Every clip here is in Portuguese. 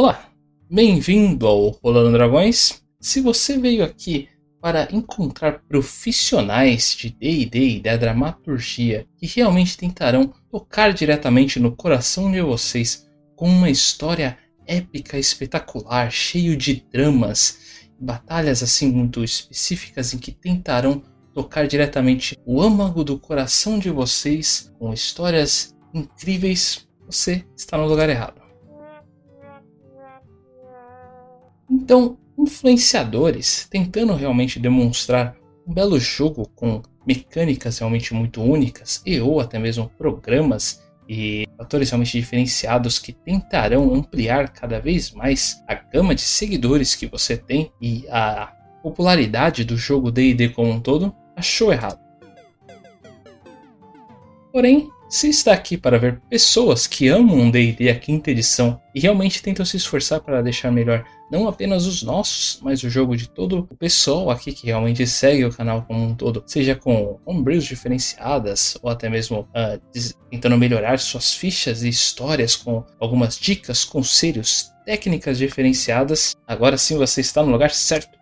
Olá, bem-vindo ao Rolando Dragões. Se você veio aqui para encontrar profissionais de D&D e da dramaturgia que realmente tentarão tocar diretamente no coração de vocês com uma história épica, espetacular, cheio de dramas, batalhas assim muito específicas em que tentarão tocar diretamente o âmago do coração de vocês com histórias incríveis, você está no lugar errado. Então, influenciadores tentando realmente demonstrar um belo jogo com mecânicas realmente muito únicas e ou até mesmo programas e fatores realmente diferenciados que tentarão ampliar cada vez mais a gama de seguidores que você tem e a popularidade do jogo D&D como um todo, achou errado. Porém, se está aqui para ver pessoas que amam D&D a quinta edição e realmente tentam se esforçar para deixar melhor não apenas os nossos, mas o jogo de todo o pessoal aqui que realmente segue o canal como um todo, seja com homebrews diferenciadas ou até mesmo uh, tentando melhorar suas fichas e histórias com algumas dicas, conselhos, técnicas diferenciadas, agora sim você está no lugar certo.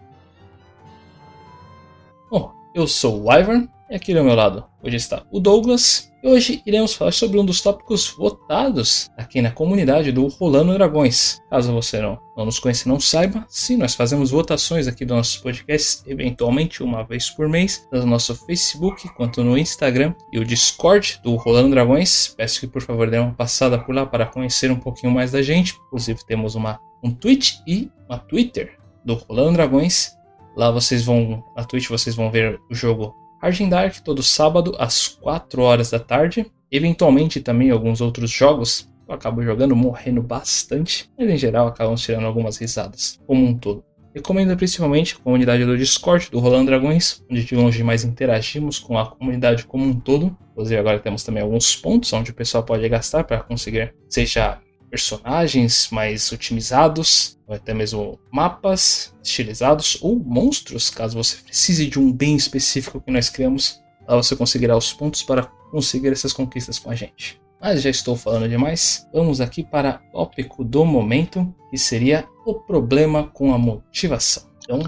Bom, eu sou o Wyvern e aqui do meu lado hoje está o Douglas. E hoje iremos falar sobre um dos tópicos votados aqui na comunidade do Rolando Dragões. Caso você não, não nos conheça não saiba, sim, nós fazemos votações aqui do nosso podcast, eventualmente uma vez por mês, tanto no nosso Facebook quanto no Instagram e o Discord do Rolando Dragões. Peço que por favor dê uma passada por lá para conhecer um pouquinho mais da gente. Inclusive temos uma, um Twitch e uma Twitter do Rolando Dragões. Lá vocês vão, na Twitch vocês vão ver o jogo Argent Dark todo sábado às 4 horas da tarde. Eventualmente também alguns outros jogos. Eu acabo jogando, morrendo bastante, mas em geral acabam tirando algumas risadas, como um todo. Recomendo principalmente a comunidade do Discord do Rolando Dragões, onde de longe mais interagimos com a comunidade como um todo. Inclusive agora temos também alguns pontos onde o pessoal pode gastar para conseguir, seja personagens mais otimizados, ou até mesmo mapas estilizados, ou monstros, caso você precise de um bem específico que nós criamos. Lá você conseguirá os pontos para conseguir essas conquistas com a gente. Mas já estou falando demais. Vamos aqui para o tópico do momento, que seria o problema com a motivação. Então,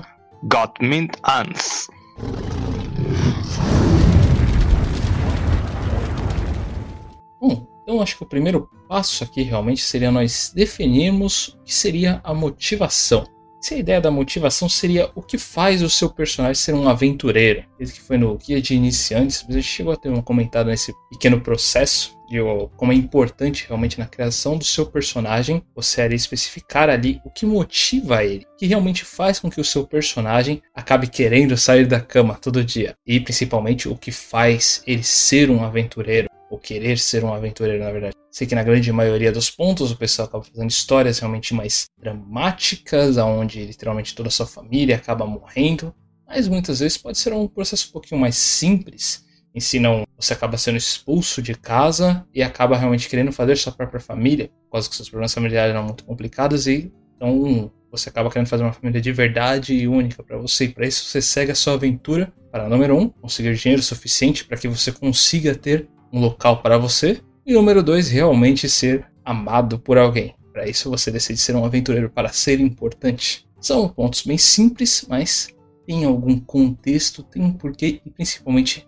Got mint ans. Bom, então acho que o primeiro passo aqui realmente seria nós definirmos o que seria a motivação. Se a ideia da motivação seria o que faz o seu personagem ser um aventureiro. Esse que foi no guia de iniciantes, mas a gente chegou a ter um comentário nesse pequeno processo de como é importante realmente na criação do seu personagem você ali especificar ali o que motiva ele, o que realmente faz com que o seu personagem acabe querendo sair da cama todo dia e principalmente o que faz ele ser um aventureiro ou querer ser um aventureiro, na verdade. Sei que na grande maioria dos pontos o pessoal acaba fazendo histórias realmente mais dramáticas, onde literalmente toda a sua família acaba morrendo, mas muitas vezes pode ser um processo um pouquinho mais simples, em si não você acaba sendo expulso de casa e acaba realmente querendo fazer sua própria família, por causa que seus problemas familiares eram muito complicados e então você acaba querendo fazer uma família de verdade e única para você e para isso você segue a sua aventura para número um conseguir dinheiro suficiente para que você consiga ter um local para você. E número dois, realmente ser amado por alguém. Para isso você decide ser um aventureiro para ser importante. São pontos bem simples, mas tem algum contexto, tem um porquê e principalmente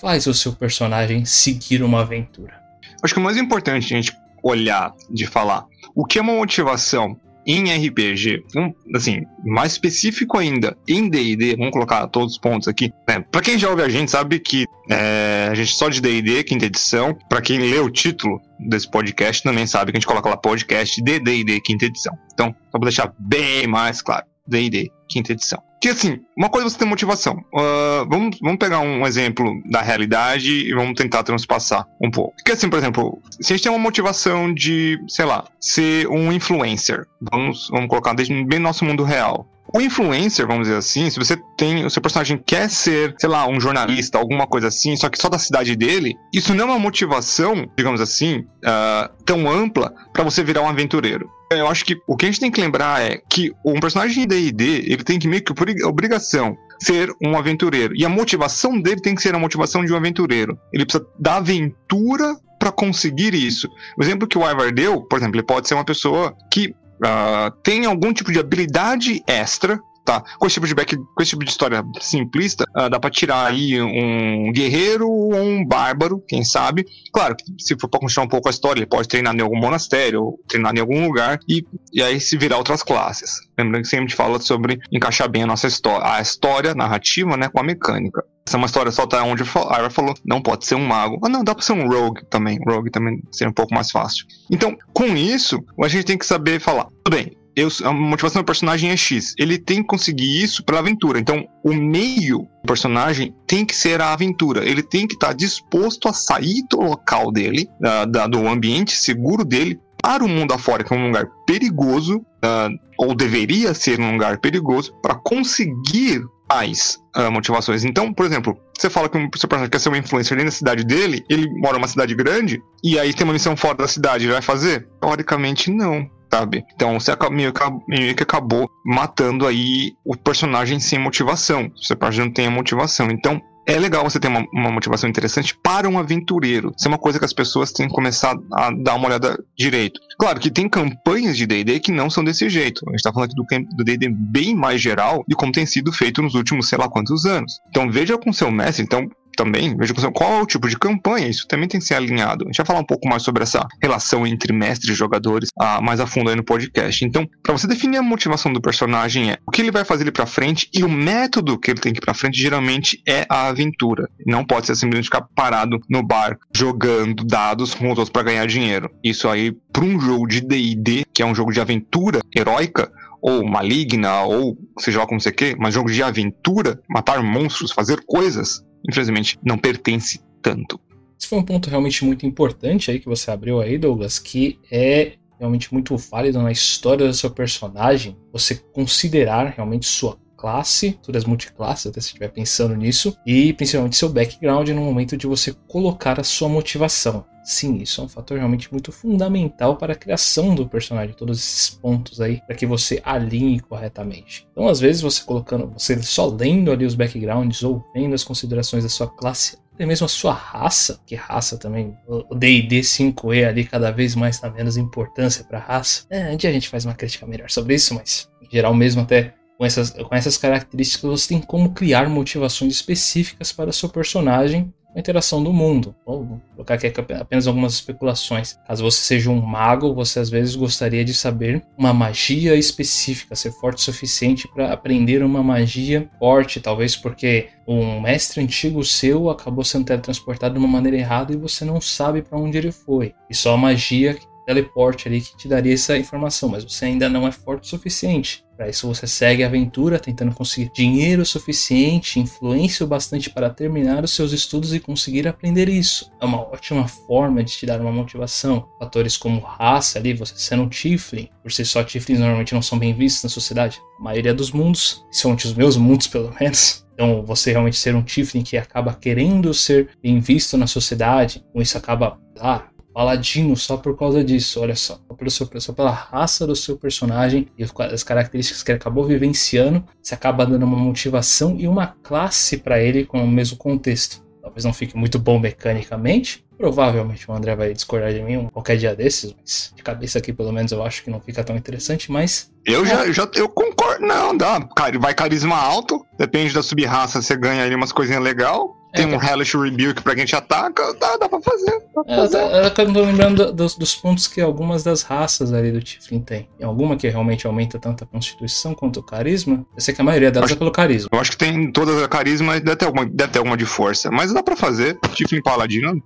faz o seu personagem seguir uma aventura. Acho que o mais importante a gente olhar, de falar, o que é uma motivação em RPG, um, assim, mais específico ainda, em D&D, vamos colocar todos os pontos aqui. Né? Para quem já ouve a gente, sabe que é, a gente só de D&D, quinta edição. Para quem lê o título desse podcast, também sabe que a gente coloca lá podcast de D&D, quinta edição. Então, só pra deixar bem mais claro, D&D, quinta edição. Que assim, uma coisa é você tem motivação. Uh, vamos, vamos pegar um exemplo da realidade e vamos tentar transpassar um pouco. Porque assim, por exemplo, se a gente tem uma motivação de, sei lá, ser um influencer, vamos, vamos colocar bem no nosso mundo real. O influencer, vamos dizer assim, se você tem. O seu personagem quer ser, sei lá, um jornalista, alguma coisa assim, só que só da cidade dele, isso não é uma motivação, digamos assim, uh, tão ampla para você virar um aventureiro. Eu acho que o que a gente tem que lembrar é que um personagem de D&D, ele tem que meio que obrigação ser um aventureiro. E a motivação dele tem que ser a motivação de um aventureiro. Ele precisa da aventura para conseguir isso. O exemplo que o Ivar deu, por exemplo, ele pode ser uma pessoa que uh, tem algum tipo de habilidade extra tá? Com esse tipo de back, com esse tipo de história simplista, uh, dá pra tirar aí um guerreiro ou um bárbaro, quem sabe. Claro, se for pra continuar um pouco a história, ele pode treinar em algum monastério, ou treinar em algum lugar, e, e aí se virar outras classes. Lembrando que sempre a gente fala sobre encaixar bem a nossa história, a história, narrativa, né, com a mecânica. Essa é uma história só tá onde a Ira falou, não pode ser um mago. Ah, não, dá pra ser um rogue também. Rogue também seria um pouco mais fácil. Então, com isso, a gente tem que saber falar, tudo bem, eu, a motivação do personagem é X. Ele tem que conseguir isso pela aventura. Então, o meio do personagem tem que ser a aventura. Ele tem que estar tá disposto a sair do local dele, da, do ambiente seguro dele, para o mundo afora, que é um lugar perigoso, uh, ou deveria ser um lugar perigoso, para conseguir tais uh, motivações. Então, por exemplo, você fala que o seu personagem quer ser uma influencer na cidade dele, ele mora numa cidade grande, e aí tem uma missão fora da cidade, ele vai fazer? Teoricamente, não sabe? Então você meio que, acabou matando aí o personagem sem motivação. O seu personagem não tem a motivação. Então é legal você ter uma, uma, motivação interessante para um aventureiro. Isso é uma coisa que as pessoas têm que começar a dar uma olhada direito. Claro que tem campanhas de D&D que não são desse jeito. A gente está falando aqui do D&D bem mais geral de como tem sido feito nos últimos sei lá quantos anos. Então veja com seu mestre, então também, veja qual é o tipo de campanha, isso também tem que ser alinhado. A gente vai falar um pouco mais sobre essa relação entre mestre e jogadores ah, mais a fundo aí no podcast. Então, para você definir a motivação do personagem é o que ele vai fazer ele para frente e o método que ele tem que ir para frente geralmente é a aventura. Não pode ser simplesmente ficar parado no bar jogando dados com os outros para ganhar dinheiro. Isso aí para um jogo de D&D, que é um jogo de aventura heróica, ou maligna, ou seja lá como você quer, mas jogo de aventura, matar monstros, fazer coisas, infelizmente, não pertence tanto. Esse foi um ponto realmente muito importante aí que você abriu aí, Douglas, que é realmente muito válido na história do seu personagem, você considerar realmente sua classe, todas as multiclasses, até se estiver pensando nisso, e principalmente seu background no momento de você colocar a sua motivação. Sim, isso é um fator realmente muito fundamental para a criação do personagem, todos esses pontos aí, para que você alinhe corretamente. Então, às vezes, você colocando, você só lendo ali os backgrounds ou vendo as considerações da sua classe, até mesmo a sua raça, que raça também, o D&D 5e ali cada vez mais dá menos importância para raça. É, um dia a gente faz uma crítica melhor sobre isso, mas em geral mesmo até com essas, com essas características você tem como criar motivações específicas para seu personagem a interação do mundo. Vou colocar aqui apenas algumas especulações. Caso você seja um mago, você às vezes gostaria de saber uma magia específica, ser forte o suficiente para aprender uma magia forte, talvez porque um mestre antigo seu acabou sendo teletransportado de uma maneira errada e você não sabe para onde ele foi. E só a magia teleporte ali que te daria essa informação, mas você ainda não é forte o suficiente. Para isso você segue a aventura tentando conseguir dinheiro suficiente, influência o bastante para terminar os seus estudos e conseguir aprender isso. É uma ótima forma de te dar uma motivação. Fatores como raça ali, você sendo um Tiflin, por si só Tiflins normalmente não são bem vistos na sociedade. A maioria dos mundos, principalmente os meus mundos pelo menos, então, você realmente ser um Tiflin que acaba querendo ser bem visto na sociedade, com isso acaba, ah, paladino só por causa disso, olha só. Pelo seu, só pela raça do seu personagem e as características que ele acabou vivenciando, você acaba dando uma motivação e uma classe para ele com o mesmo contexto. Talvez não fique muito bom mecanicamente. Provavelmente o André vai discordar de mim qualquer dia desses, mas de cabeça aqui pelo menos eu acho que não fica tão interessante, mas. Eu é. já, já eu concordo. Não, dá. Vai carisma alto, depende da sub-raça, você ganha ali umas coisinhas legal. Tem é, um Hellish Rebuke pra quem te ataca, dá, dá pra fazer. Dá pra é, fazer. Eu, tô lembrando dos, dos, pontos que algumas das raças ali do Tiflin tem. Tem alguma que realmente aumenta tanto a constituição quanto o carisma. Eu sei que a maioria delas acho, é pelo carisma. Eu acho que tem todas a carisma e deve ter alguma, deve ter alguma de força. Mas dá pra fazer. Tiflin Paladino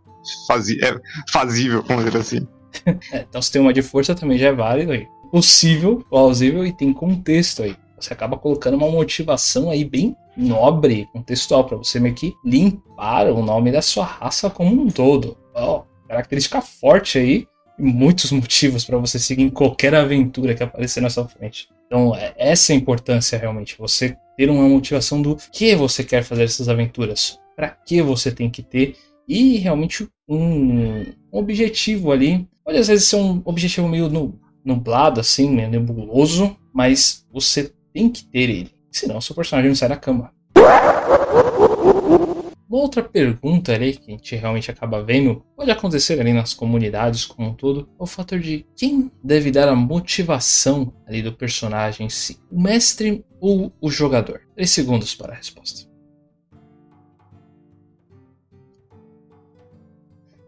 fazi, é fazível, vamos dizer assim. é, então se tem uma de força também já é válido aí. Possível, plausível e tem contexto aí. Você acaba colocando uma motivação aí bem nobre, contextual, para você meio que limpar o nome da sua raça como um todo. Oh, característica forte aí e muitos motivos para você seguir em qualquer aventura que aparecer na sua frente. Então, é, essa é a importância realmente, você ter uma motivação do que você quer fazer essas aventuras, para que você tem que ter e realmente um, objetivo ali. Pode às vezes ser um objetivo meio nublado, assim, meio nebuloso, mas você tem que ter ele. Senão seu personagem não sai da cama. Uma outra pergunta ali que a gente realmente acaba vendo, pode acontecer ali nas comunidades como um todo, é o fator de quem deve dar a motivação ali do personagem em si, o mestre ou o jogador? Três segundos para a resposta.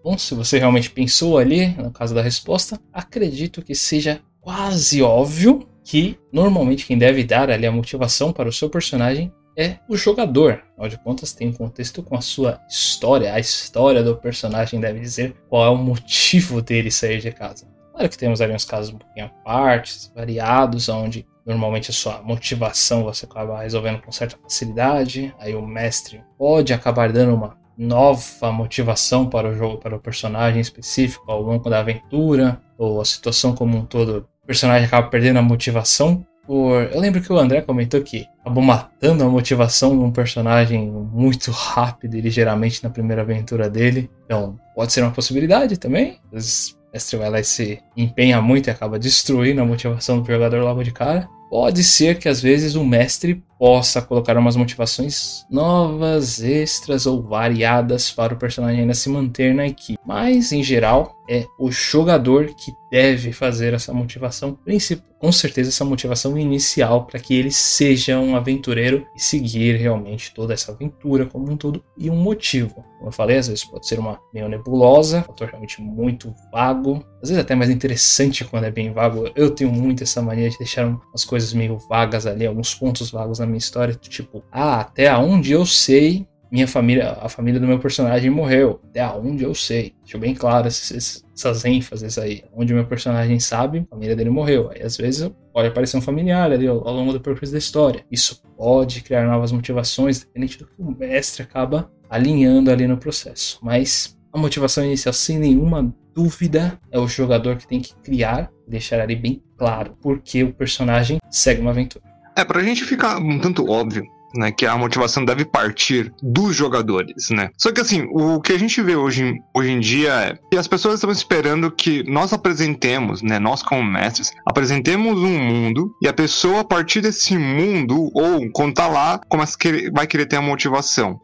Bom, se você realmente pensou ali, no caso da resposta, acredito que seja quase óbvio que normalmente quem deve dar ali a motivação para o seu personagem é o jogador. Afinal de contas, tem um contexto com a sua história. A história do personagem deve dizer qual é o motivo dele sair de casa. Claro que temos ali uns casos um pouquinho à parte, variados, onde normalmente a sua motivação você acaba resolvendo com certa facilidade. Aí o mestre pode acabar dando uma nova motivação para o jogo, para o personagem específico ao longo da aventura, ou a situação como um todo. O personagem acaba perdendo a motivação por. Eu lembro que o André comentou que acabou matando a motivação de um personagem muito rápido e ligeiramente na primeira aventura dele. Então, pode ser uma possibilidade também. Às vezes, mestre vai lá e se empenha muito e acaba destruindo a motivação do jogador logo de cara. Pode ser que às vezes o mestre possa colocar umas motivações novas, extras ou variadas para o personagem ainda se manter na equipe. Mas, em geral, é o jogador que deve fazer essa motivação principal. Com certeza, essa motivação inicial para que ele seja um aventureiro e seguir realmente toda essa aventura como um todo e um motivo. Como eu falei, às vezes pode ser uma meio nebulosa, um fator realmente muito vago, às vezes até mais interessante quando é bem vago. Eu tenho muito essa mania de deixar umas coisas meio vagas ali, alguns pontos vagos na minha história, tipo, ah, até onde eu sei, minha família, a família do meu personagem morreu. Até onde eu sei. Deixa bem claro essas, essas ênfases aí. Onde o meu personagem sabe, a família dele morreu. Aí às vezes pode aparecer um familiar ali ao, ao longo do percurso da história. Isso pode criar novas motivações, dependente do que o mestre acaba alinhando ali no processo. Mas a motivação inicial, sem nenhuma dúvida, é o jogador que tem que criar deixar ali bem claro porque o personagem segue uma aventura. É, pra gente ficar um tanto óbvio, né, que a motivação deve partir dos jogadores, né? Só que assim, o que a gente vê hoje, hoje em dia é que as pessoas estão esperando que nós apresentemos, né, nós como mestres, apresentemos um mundo e a pessoa a partir desse mundo ou quando tá lá, a querer, vai querer ter a motivação.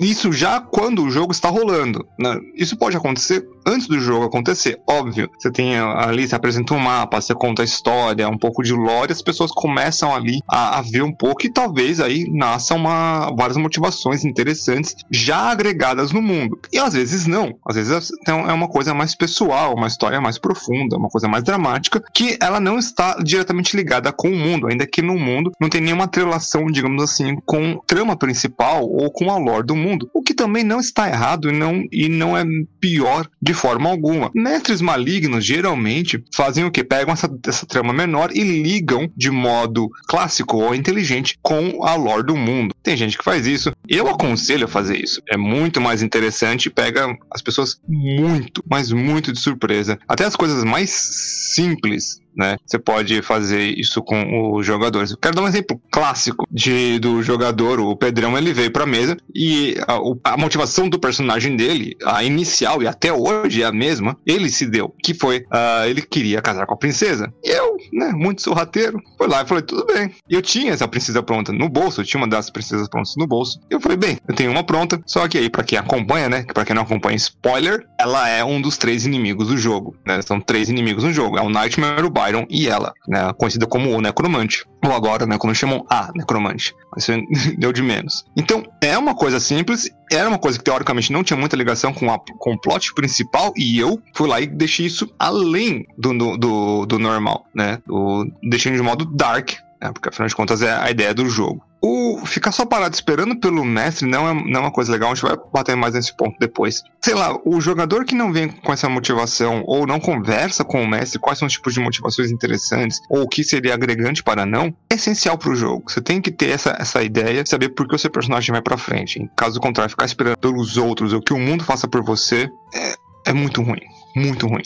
Isso já quando o jogo está rolando. Né? Isso pode acontecer antes do jogo acontecer, óbvio. Você tem ali, você apresenta um mapa, você conta a história, um pouco de lore, as pessoas começam ali a, a ver um pouco e talvez aí nasçam uma, várias motivações interessantes já agregadas no mundo. E às vezes não. Às vezes é, é uma coisa mais pessoal, uma história mais profunda, uma coisa mais dramática, que ela não está diretamente ligada com o mundo, ainda que no mundo não tem nenhuma relação, digamos assim, com trama principal ou com a lore do mundo, o que também não está errado e não, e não é pior de forma alguma. Mestres malignos geralmente fazem o que? Pegam essa, essa trama menor e ligam de modo clássico ou inteligente com a lore do mundo. Tem gente que faz isso. Eu aconselho a fazer isso. É muito mais interessante pega as pessoas muito, mas muito de surpresa. Até as coisas mais simples né? Você pode fazer isso com os jogadores. Quero dar um exemplo clássico de, do jogador, o Pedrão, ele veio pra mesa e a, a, motivação do personagem dele, a inicial e até hoje é a mesma, ele se deu, que foi, uh, ele queria casar com a princesa. E eu, né, muito sorrateiro, fui lá e falei, tudo bem. Eu tinha essa princesa pronta no bolso, eu tinha uma das princesas prontas no bolso. Eu falei, bem, eu tenho uma pronta, só que aí, pra quem acompanha, né, pra quem não acompanha, spoiler, ela é um dos três inimigos do jogo, né? São três inimigos no jogo. É o Nightmare, o Byron e ela, né? Conhecida como o Necromante. Ou agora, né? Como chamam a Necromante. Isso deu de menos. Então, é uma coisa simples. Era uma coisa que teoricamente não tinha muita ligação com, a, com o plot principal. E eu fui lá e deixei isso além do, do, do normal, né? Do, deixei de modo dark, né? Porque afinal de contas é a ideia do jogo. O ficar só parado esperando pelo mestre não é, não é uma coisa legal, a gente vai bater mais nesse ponto depois. Sei lá, o jogador que não vem com essa motivação ou não conversa com o mestre quais são os tipos de motivações interessantes ou o que seria agregante para não, é essencial para o jogo. Você tem que ter essa, essa ideia, saber por que o seu personagem vai para frente. Caso contrário, ficar esperando pelos outros ou que o mundo faça por você é, é muito ruim. Muito ruim.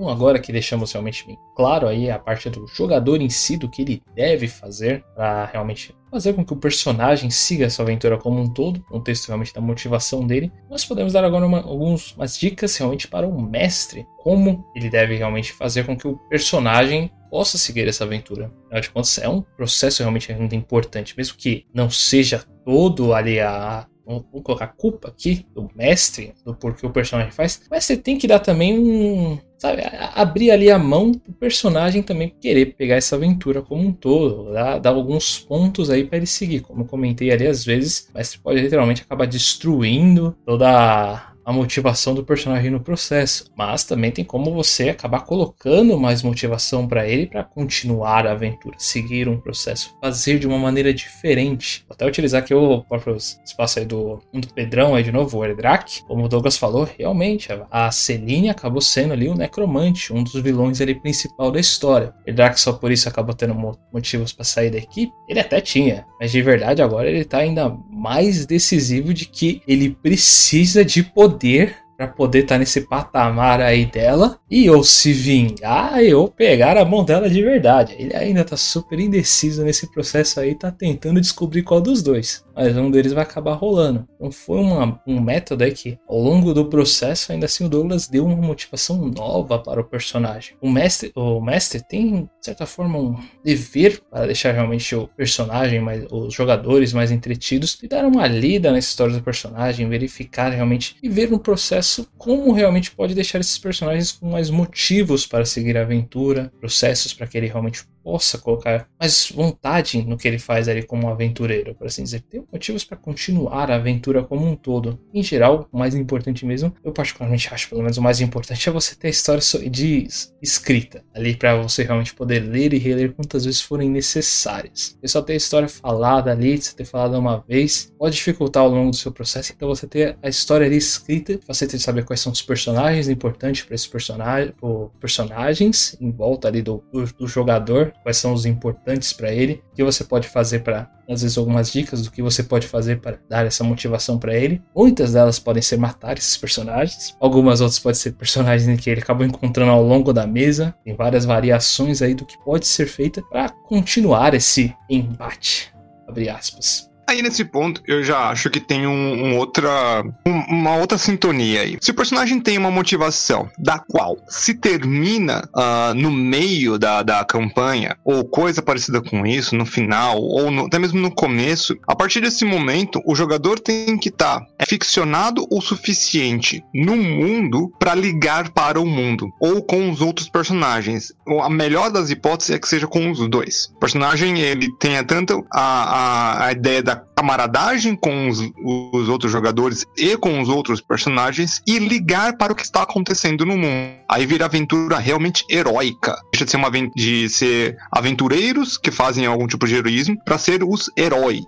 Bom, agora que deixamos realmente bem claro aí a parte do jogador em si, do que ele deve fazer para realmente fazer com que o personagem siga essa aventura como um todo, um texto realmente da motivação dele, nós podemos dar agora uma, algumas dicas realmente para o mestre, como ele deve realmente fazer com que o personagem possa seguir essa aventura. Afinal de contas, é um processo realmente muito importante, mesmo que não seja todo ali a, vou colocar culpa aqui do mestre, do porquê o personagem faz, mas você tem que dar também um. Sabe, abrir ali a mão pro personagem também querer pegar essa aventura como um todo, dar, dar alguns pontos aí para ele seguir. Como eu comentei ali, às vezes mestre pode literalmente acabar destruindo toda a motivação do personagem no processo, mas também tem como você acabar colocando mais motivação para ele para continuar a aventura, seguir um processo, fazer de uma maneira diferente. Vou até utilizar aqui o próprio espaço aí do, do Pedrão aí de novo, o Erdrak. Como o Douglas falou, realmente a Celine acabou sendo ali o necromante, um dos vilões ali principal da história. Erdrak só por isso acabou tendo motivos para sair da equipe. Ele até tinha, mas de verdade agora ele tá ainda mais decisivo de que ele precisa de poder poder para poder estar tá nesse patamar aí dela e ou se vingar ou pegar a mão dela de verdade. Ele ainda tá super indeciso nesse processo aí, tá tentando descobrir qual dos dois mas um deles vai acabar rolando. Então foi uma, um método aí que, ao longo do processo, ainda assim o Douglas deu uma motivação nova para o personagem. O mestre, o mestre tem, de certa forma, um dever para deixar realmente o personagem, mais, os jogadores mais entretidos e dar uma lida na história do personagem, verificar realmente e ver no processo como realmente pode deixar esses personagens com mais motivos para seguir a aventura, processos para que ele realmente possa colocar mais vontade no que ele faz ali como aventureiro, por assim dizer. Tem motivos para continuar a aventura como um todo. Em geral, o mais importante mesmo, eu particularmente acho, pelo menos o mais importante é você ter a história de escrita ali para você realmente poder ler e reler quantas vezes forem necessárias. E só ter a história falada ali, você ter falado uma vez, pode dificultar ao longo do seu processo. Então você ter a história ali escrita, você ter que saber quais são os personagens importantes para esses personagens, personagens em volta ali do, do, do jogador quais são os importantes para ele, o que você pode fazer para, às vezes, algumas dicas do que você pode fazer para dar essa motivação para ele. Muitas delas podem ser matar esses personagens, algumas outras podem ser personagens que ele acabou encontrando ao longo da mesa. Tem várias variações aí do que pode ser feita para continuar esse embate. Abre aspas. Aí nesse ponto eu já acho que tem um, um outra, um, uma outra sintonia aí. Se o personagem tem uma motivação da qual se termina uh, no meio da, da campanha ou coisa parecida com isso no final ou no, até mesmo no começo, a partir desse momento o jogador tem que estar tá ficcionado o suficiente no mundo para ligar para o mundo ou com os outros personagens. A melhor das hipóteses é que seja com os dois. O personagem ele tenha tanto a, a, a ideia da camaradagem com os, os, outros jogadores e com os outros personagens e ligar para o que está acontecendo no mundo. Aí vira aventura realmente heróica. Deixa de ser, uma, de ser aventureiros que fazem algum tipo de heroísmo para ser os heróis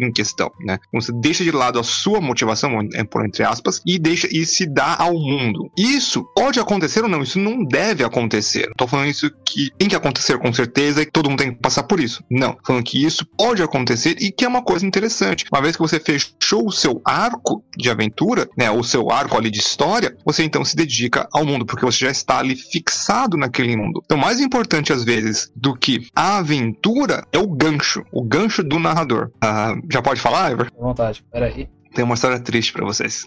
em questão, né? Então, você deixa de lado a sua motivação, por entre aspas, e deixa e se dá ao mundo. Isso pode acontecer ou não, isso não deve acontecer. Tô falando isso que tem que acontecer com certeza e todo mundo tem que passar por isso. Não, falando que isso pode acontecer e que é uma coisa interessante. Uma vez que você fechou o seu arco de aventura, né, o seu arco ali de história, você então se dedica ao mundo, porque você já está ali fixado naquele mundo. Então, mais importante às vezes do que a aventura é o gancho, o gancho do narrador. Uh, já pode falar, Ever? À vontade, peraí. Tem uma história triste para vocês.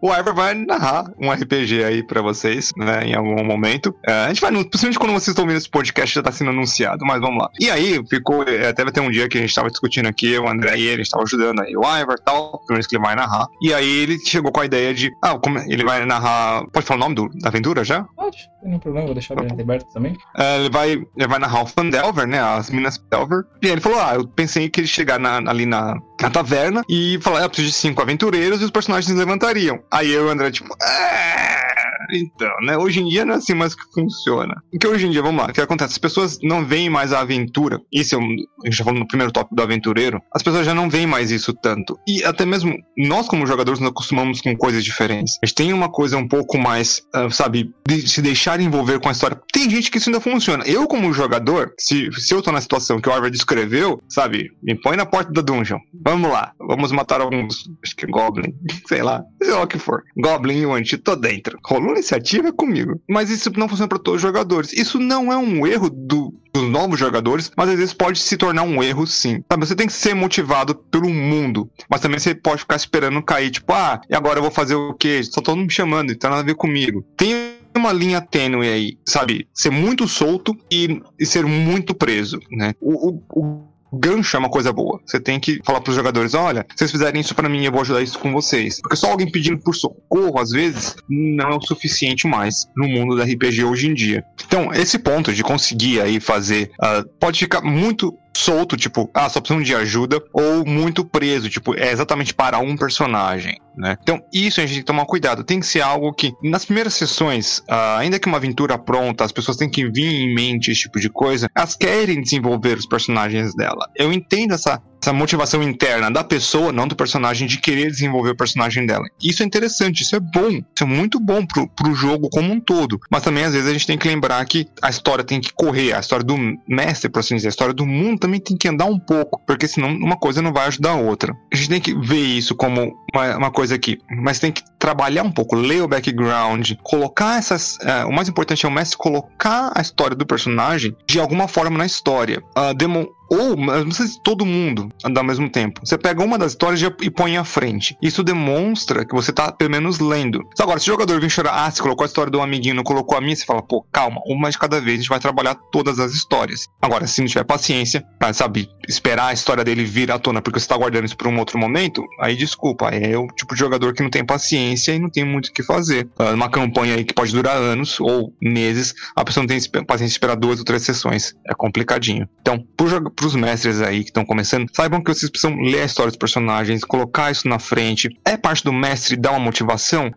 O Ivor vai narrar um RPG aí para vocês, né, em algum momento. É, a gente vai, principalmente quando vocês estão ouvindo esse podcast, já tá sendo anunciado, mas vamos lá. E aí, ficou, é, até vai ter um dia que a gente tava discutindo aqui, o André e ele estavam ajudando aí o Ivor e tal, primeiro que ele vai narrar. E aí ele chegou com a ideia de, ah, como ele vai narrar, pode falar o nome do, da aventura já? Pode, não tem problema, vou deixar ele aberto também. É, ele, vai, ele vai narrar o Fandelver, né, as Minas Delver. E aí ele falou, ah, eu pensei que ele chegar na, ali na, na taverna e falar, ah, eu preciso de cinco aventureiros e os personagens levantariam. Aí eu e o André, tipo, é então, né? Hoje em dia não é assim mais que funciona. Porque hoje em dia, vamos lá, o que acontece? As pessoas não veem mais a aventura. Isso é um, a gente já falou no primeiro tópico do aventureiro. As pessoas já não veem mais isso tanto. E até mesmo nós, como jogadores, nos acostumamos com coisas diferentes. A gente tem uma coisa um pouco mais, uh, sabe, de se deixar envolver com a história. Tem gente que isso ainda funciona. Eu, como jogador, se, se eu tô na situação que o Arver descreveu, sabe, me põe na porta da dungeon. Vamos lá, vamos matar alguns, acho que é Goblin, sei lá, sei lá o que for. Goblin e o Anti, tô dentro. Rolou iniciativa comigo. Mas isso não funciona para todos os jogadores. Isso não é um erro do, dos novos jogadores, mas às vezes pode se tornar um erro sim. Sabe, você tem que ser motivado pelo mundo, mas também você pode ficar esperando cair, tipo, ah, e agora eu vou fazer o quê? Só todo me chamando, então nada a ver comigo. Tem uma linha tênue aí, sabe? Ser muito solto e, e ser muito preso, né? O, o, o gancho é uma coisa boa. Você tem que falar pros jogadores: olha, se vocês fizerem isso para mim, eu vou ajudar isso com vocês. Porque só alguém pedindo por socorro, às vezes, não é o suficiente mais no mundo da RPG hoje em dia. Então, esse ponto de conseguir aí fazer uh, pode ficar muito solto, tipo, ah, só precisam de ajuda, ou muito preso, tipo, é exatamente para um personagem, né? Então, isso a gente tem que tomar cuidado. Tem que ser algo que, nas primeiras sessões, uh, ainda que uma aventura pronta, as pessoas têm que vir em mente esse tipo de coisa, elas querem desenvolver os personagens dela. Eu entendo essa essa motivação interna da pessoa, não do personagem, de querer desenvolver o personagem dela. Isso é interessante, isso é bom, isso é muito bom pro, pro jogo como um todo. Mas também, às vezes, a gente tem que lembrar que a história tem que correr, a história do mestre, por assim dizer, a história do mundo também tem que andar um pouco, porque senão uma coisa não vai ajudar a outra. A gente tem que ver isso como uma, uma coisa aqui, mas tem que trabalhar um pouco, ler o background, colocar essas. Uh, o mais importante é o mestre colocar a história do personagem de alguma forma na história. Uh, ou, não sei se todo mundo andar ao mesmo tempo. Você pega uma das histórias e põe à frente. Isso demonstra que você tá pelo menos lendo. Agora, se o jogador vir chorar, ah, você colocou a história do amiguinho, não colocou a minha, você fala, pô, calma, uma de cada vez, a gente vai trabalhar todas as histórias. Agora, se não tiver paciência, pra, sabe, esperar a história dele vir à tona porque você tá guardando isso pra um outro momento, aí desculpa, é o tipo de jogador que não tem paciência e não tem muito o que fazer. Ah, uma campanha aí que pode durar anos ou meses, a pessoa não tem paciência esperar duas ou três sessões. É complicadinho. Então, para os mestres aí que estão começando, saibam que vocês precisam ler a história dos personagens, colocar isso na frente. É parte do mestre dar uma motivação?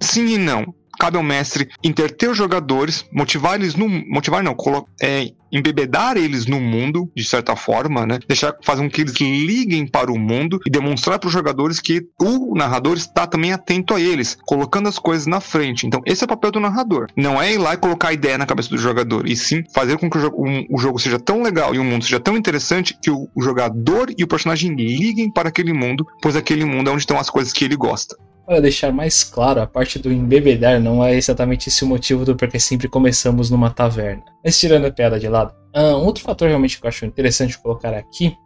Sim e não cabe ao mestre interter os jogadores, motivar eles no. Motivar não, é, embebedar eles no mundo, de certa forma, né? Deixar, fazer com que eles liguem para o mundo e demonstrar para os jogadores que o narrador está também atento a eles, colocando as coisas na frente. Então, esse é o papel do narrador. Não é ir lá e colocar a ideia na cabeça do jogador, e sim fazer com que o jogo, um, o jogo seja tão legal e o mundo seja tão interessante que o, o jogador e o personagem liguem para aquele mundo, pois aquele mundo é onde estão as coisas que ele gosta. Para deixar mais claro, a parte do embebedar não é exatamente esse o motivo do porquê sempre começamos numa taverna. Mas tirando a piada de lado, um outro fator realmente que eu acho interessante colocar aqui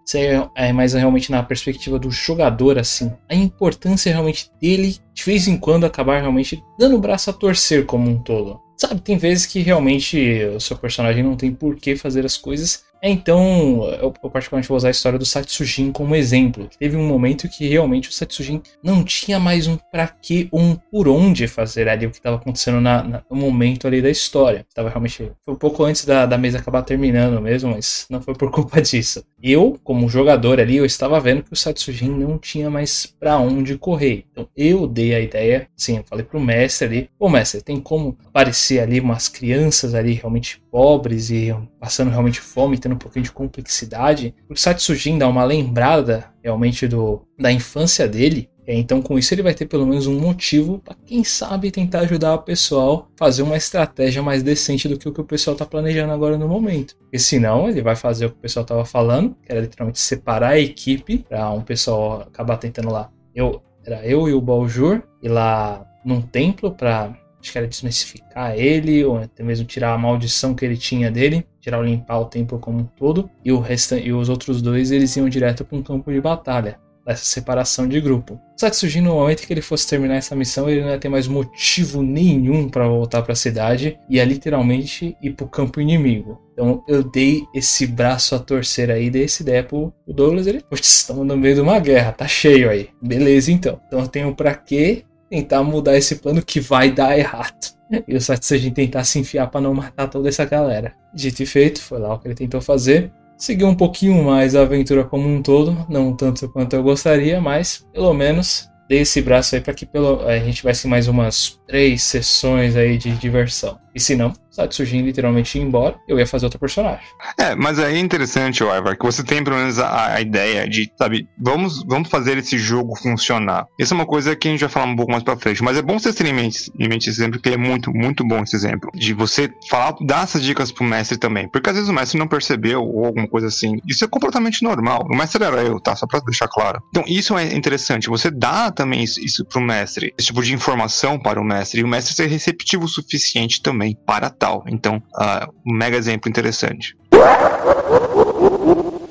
é mais realmente na perspectiva do jogador, assim, a importância realmente dele de vez em quando acabar realmente dando o braço a torcer como um todo. Sabe, tem vezes que realmente o seu personagem não tem por que fazer as coisas então, eu, eu, particularmente vou usar a história do Satsujin como exemplo. Teve um momento que realmente o Satsujin não tinha mais um para que ou um por onde fazer ali o que estava acontecendo na, na, no momento ali da história. Estava realmente foi um pouco antes da, da mesa acabar terminando mesmo, mas não foi por culpa disso. Eu, como jogador ali, eu estava vendo que o Satsujin não tinha mais para onde correr. Então eu dei a ideia, sim, eu falei pro mestre ali, pô mestre, tem como aparecer ali umas crianças ali realmente pobres e passando realmente fome, tendo um pouquinho de complexidade. O Satsujin dá uma lembrada realmente do, da infância dele. Então, com isso, ele vai ter pelo menos um motivo para, quem sabe, tentar ajudar o pessoal a fazer uma estratégia mais decente do que o que o pessoal está planejando agora no momento. Porque senão, ele vai fazer o que o pessoal estava falando, que era literalmente separar a equipe para um pessoal acabar tentando lá. Eu, era eu e o Baljur ir lá num templo para acho que era desmistificar ele, ou até mesmo tirar a maldição que ele tinha dele, ou limpar o templo como um todo, e, o resta e os outros dois eles iam direto para um campo de batalha, dessa separação de grupo. Só que surgindo no momento que ele fosse terminar essa missão, ele não ia ter mais motivo nenhum para voltar para a cidade, ia literalmente ir para o campo inimigo. Então eu dei esse braço a torcer aí, dei essa ideia pro Douglas, ele, putz, estamos no meio de uma guerra, tá cheio aí. Beleza então. Então eu tenho para quê tentar mudar esse plano que vai dar errado. E o Satsujin tentar se enfiar para não matar toda essa galera. Dito e feito, foi lá o que ele tentou fazer. Seguiu um pouquinho mais a aventura como um todo, não tanto quanto eu gostaria, mas pelo menos dei esse braço aí para que pelo, a gente tivesse mais umas três sessões aí de diversão. E se não, Satsujin literalmente ir embora, eu ia fazer outro personagem. É, mas aí é interessante, Ivar, que você tem pelo menos a, a, ideia de, sabe, vamos, vamos fazer esse jogo funcionar. Isso é uma coisa que a gente vai falar um pouco mais pra frente, mas é bom você ter em mente, em mente esse exemplo, que é muito, muito bom esse exemplo. De você falar, dar essas dicas pro mestre também. Porque às vezes o mestre não percebeu ou alguma coisa assim. Isso é completamente normal. O mestre era eu, tá? Só pra deixar claro. Então isso é interessante. Você dá também isso, isso pro mestre, esse tipo de informação para o mestre, e o mestre ser receptivo o suficiente também para Então, uh, um mega exemplo interessante.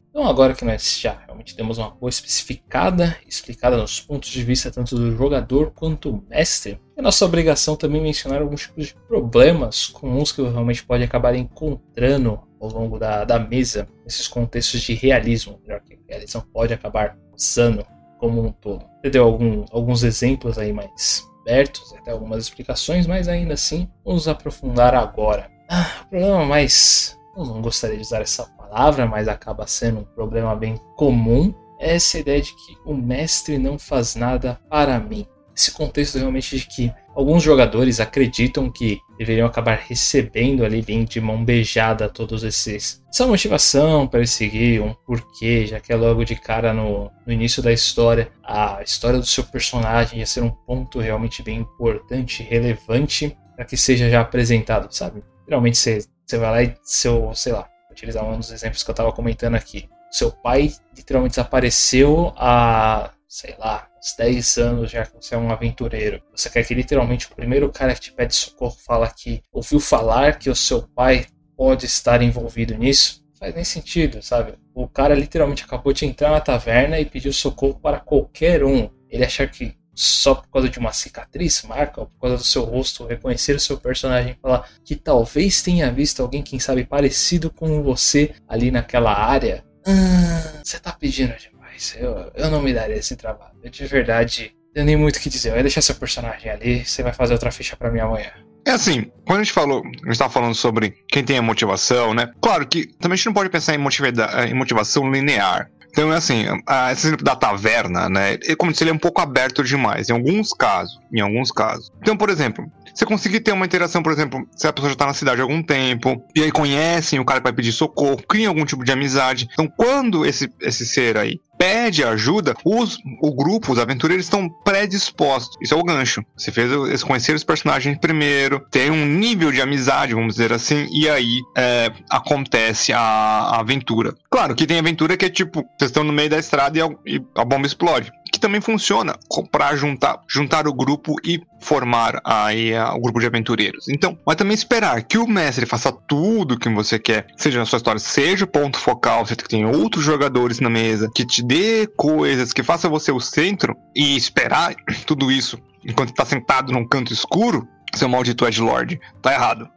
Então, agora que nós já realmente temos uma coisa especificada, explicada nos pontos de vista tanto do jogador quanto do mestre, é nossa obrigação também mencionar alguns tipos de problemas comuns que realmente pode acabar encontrando ao longo da, da mesa, nesses contextos de realismo, melhor que realismo pode acabar usando como um todo. Você deu algum, alguns exemplos aí mais abertos, até algumas explicações, mas ainda assim, vamos aprofundar agora. Ah, o problema mais. Eu não gostaria de usar essa palavra, mas acaba sendo um problema bem comum. É essa ideia de que o mestre não faz nada para mim. Esse contexto realmente de que alguns jogadores acreditam que deveriam acabar recebendo ali bem de mão beijada todos esses essa motivação para seguir um porquê, já que é logo de cara no, no início da história a história do seu personagem ia ser um ponto realmente bem importante, relevante para que seja já apresentado, sabe? Geralmente você, vai lá e seu, sei lá, utilizar um dos exemplos que eu estava comentando aqui. Seu pai literalmente desapareceu há, sei lá, uns 10 anos já que você é um aventureiro. Você quer que literalmente o primeiro cara que te pede socorro fala que ouviu falar que o seu pai pode estar envolvido nisso? Faz nem sentido, sabe? O cara literalmente acabou de entrar na taverna e pediu socorro para qualquer um. Ele achar que só por causa de uma cicatriz, marca, ou por causa do seu rosto, reconhecer o seu personagem, falar que talvez tenha visto alguém, quem sabe, parecido com você ali naquela área. Hum, você tá pedindo demais. Eu, eu não me daria esse trabalho. De verdade, eu nem muito o que dizer. Eu ia deixar seu personagem ali, você vai fazer outra ficha para mim amanhã. É assim, quando a gente falou, a gente tava falando sobre quem tem a motivação, né? Claro que também a gente não pode pensar em, em motivação linear. Então, é assim, esse exemplo da taverna, né? É como se ele é um pouco aberto demais, em alguns casos. Em alguns casos. Então, por exemplo, você conseguir ter uma interação, por exemplo, se a pessoa já tá na cidade há algum tempo, e aí conhecem o cara que vai pedir socorro, criam algum tipo de amizade. Então, quando esse, esse ser aí pede ajuda, os, o grupo, os aventureiros estão predispostos. Isso é o gancho. Você fez eles conhecer os personagens primeiro, tem um nível de amizade, vamos dizer assim, e aí é, acontece a, a, aventura. Claro que tem aventura que é tipo, vocês estão no meio da estrada e a, e a bomba explode que também funciona para juntar, juntar o grupo e formar aí o grupo de aventureiros. Então, mas também esperar que o mestre faça tudo que você quer, seja na sua história, seja o ponto focal, você tem outros jogadores na mesa, que te dê coisas, que faça você o centro e esperar tudo isso enquanto está sentado num canto escuro, seu maldito Edgelord, tá errado.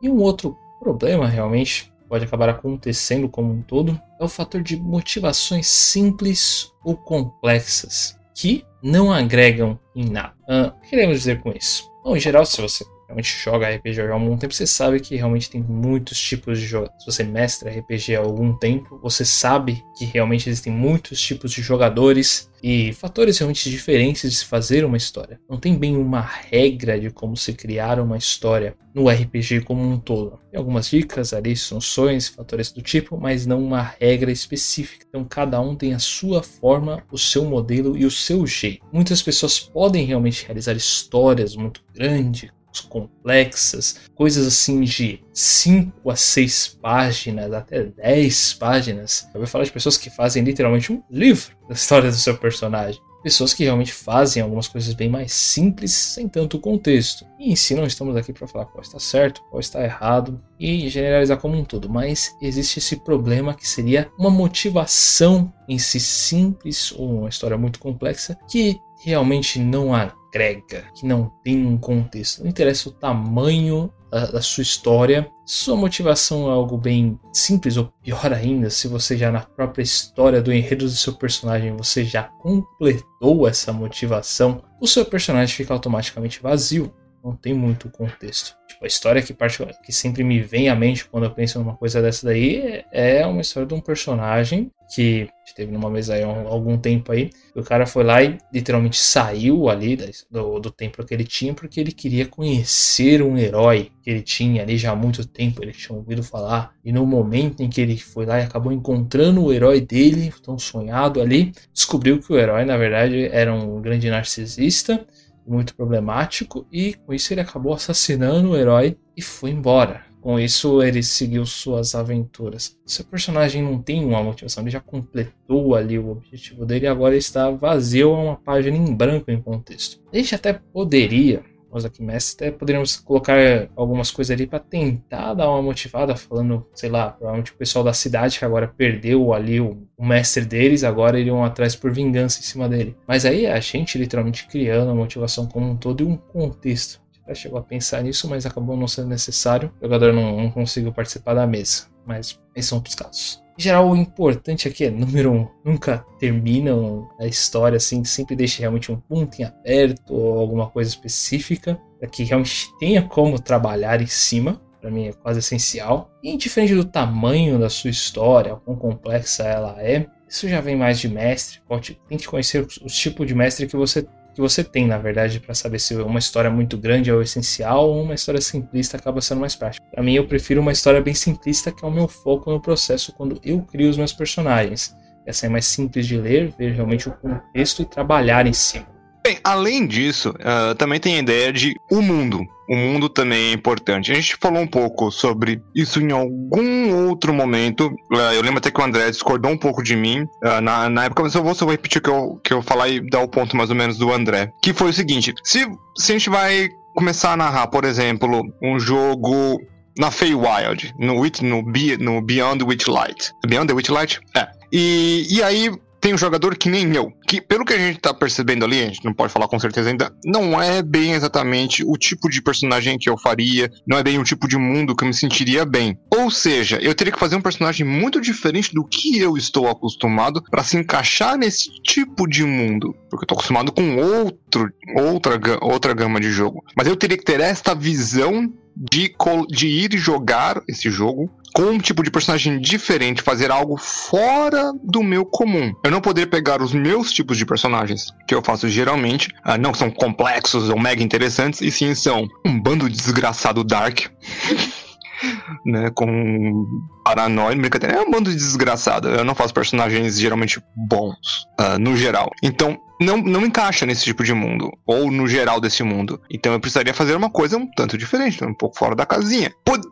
E um outro problema realmente pode acabar acontecendo como um todo é o fator de motivações simples ou complexas que não agregam em nada. Uh, o que queremos dizer com isso? Bom, em geral, se você realmente joga RPG há algum tempo, você sabe que realmente tem muitos tipos de jogos. Se você mestra RPG há algum tempo, você sabe que realmente existem muitos tipos de jogadores e fatores realmente diferentes de se fazer uma história. Não tem bem uma regra de como se criar uma história no RPG como um todo. Tem algumas dicas ali, instruções, fatores do tipo, mas não uma regra específica. Então cada um tem a sua forma, o seu modelo e o seu jeito. Muitas pessoas podem realmente realizar histórias muito grandes, complexas, coisas assim de 5 a 6 páginas, até 10 páginas. Eu vou falar de pessoas que fazem literalmente um livro da história do seu personagem. Pessoas que realmente fazem algumas coisas bem mais simples, sem tanto contexto. E em si não estamos aqui para falar qual está certo, qual está errado e generalizar como um todo, mas existe esse problema que seria uma motivação em si simples ou uma história muito complexa que realmente não agrega, que não tem um contexto. Não interessa o tamanho da, da, sua história, sua motivação é algo bem simples, ou pior ainda, se você já na própria história do enredo do seu personagem você já completou essa motivação, o seu personagem fica automaticamente vazio não tem muito contexto. Tipo, a história que, parte, que sempre me vem à mente quando eu penso numa coisa dessa daí é uma história de um personagem que teve numa mesa aí há algum tempo aí. O cara foi lá e literalmente saiu ali do, do templo que ele tinha porque ele queria conhecer um herói que ele tinha ali já há muito tempo, ele tinha ouvido falar. E no momento em que ele foi lá e acabou encontrando o herói dele, tão sonhado ali, descobriu que o herói na verdade era um grande narcisista muito problemático e com isso ele acabou assassinando o herói e foi embora. Com isso ele seguiu suas aventuras. Seu personagem não tem uma motivação, ele já completou ali o objetivo dele e agora está vazio a uma página em branco em contexto. Gente até poderia nós aqui mestres, até poderíamos colocar algumas coisas ali para tentar dar uma motivada, falando, sei lá, provavelmente o pessoal da cidade que agora perdeu ali o, o mestre deles, agora iriam atrás por vingança em cima dele. Mas aí a gente literalmente criando a motivação como um todo e um contexto. Já chegou a pensar nisso, mas acabou não sendo necessário. O jogador não, não conseguiu participar da mesa. Mas esses são outros casos. Em geral, o importante aqui é, número um, nunca terminam a história assim, sempre deixe realmente um ponto em aberto ou alguma coisa específica, para que realmente tenha como trabalhar em cima. Para mim é quase essencial. E diferente do tamanho da sua história, quão complexa ela é, isso já vem mais de mestre. Pode, tem que conhecer os tipos de mestre que você que você tem, na verdade, para saber se uma história muito grande é o essencial ou uma história simplista acaba sendo mais prática. Para mim, eu prefiro uma história bem simplista, que é o meu foco no processo quando eu crio os meus personagens. Essa é mais simples de ler, ver realmente o contexto e trabalhar em cima. Bem, além disso, uh, também tem a ideia de o mundo. O mundo também é importante. A gente falou um pouco sobre isso em algum outro momento. Uh, eu lembro até que o André discordou um pouco de mim uh, na, na época, mas eu vou só repetir o que eu, que eu falar e dar o ponto mais ou menos do André. Que foi o seguinte: se, se a gente vai começar a narrar, por exemplo, um jogo na Feywild, no, no, no Beyond Witchlight. Beyond the Witchlight? É. E, e aí tem um jogador que nem eu, que pelo que a gente tá percebendo ali, a gente não pode falar com certeza ainda, não é bem exatamente o tipo de personagem que eu faria, não é bem o tipo de mundo que eu me sentiria bem. Ou seja, eu teria que fazer um personagem muito diferente do que eu estou acostumado para se encaixar nesse tipo de mundo, porque eu tô acostumado com outro, outra, outra gama de jogo. Mas eu teria que ter esta visão de, de ir jogar esse jogo com um tipo de personagem diferente, fazer algo fora do meu comum. Eu não poderia pegar os meus tipos de personagens, que eu faço geralmente, uh, não são complexos ou mega interessantes, e sim são um bando de desgraçado dark. né, com paranoia, brincadeira, é um bando de desgraçado. Eu não faço personagens geralmente bons, uh, no geral. Então, não, não encaixa nesse tipo de mundo, ou no geral desse mundo. Então eu precisaria fazer uma coisa um tanto diferente, um pouco fora da casinha. Pod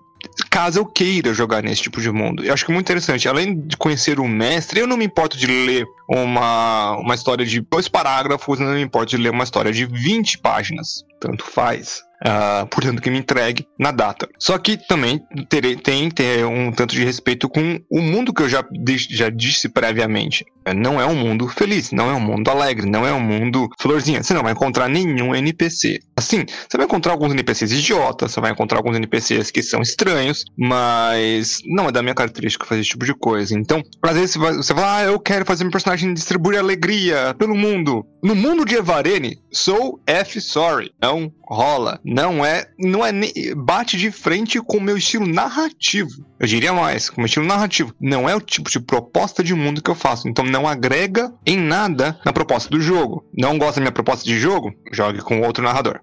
caso eu queira jogar nesse tipo de mundo. Eu acho que é muito interessante. Além de conhecer o mestre, eu não me importo de ler uma, uma história de dois parágrafos, não me importo de ler uma história de 20 páginas. Tanto faz. Uh, portanto, que me entregue na data. Só que também terei, tem um tanto de respeito com o mundo que eu já, já disse previamente. Não é um mundo feliz, não é um mundo alegre, não é um mundo florzinha. Você não vai encontrar nenhum NPC. Assim, você vai encontrar alguns NPCs idiotas, você vai encontrar alguns NPCs que são estranhos, mas não é da minha característica fazer esse tipo de coisa. Então, às vezes você vai ah, eu quero fazer um personagem distribuir alegria pelo mundo. No mundo de Evarene, sou F sorry. Não rola. Não é, não é bate de frente com o meu estilo narrativo. Eu diria mais, com o meu estilo narrativo. Não é o tipo de proposta de mundo que eu faço. Então não agrega em nada na proposta do jogo. Não gosta da minha proposta de jogo? Jogue com outro narrador.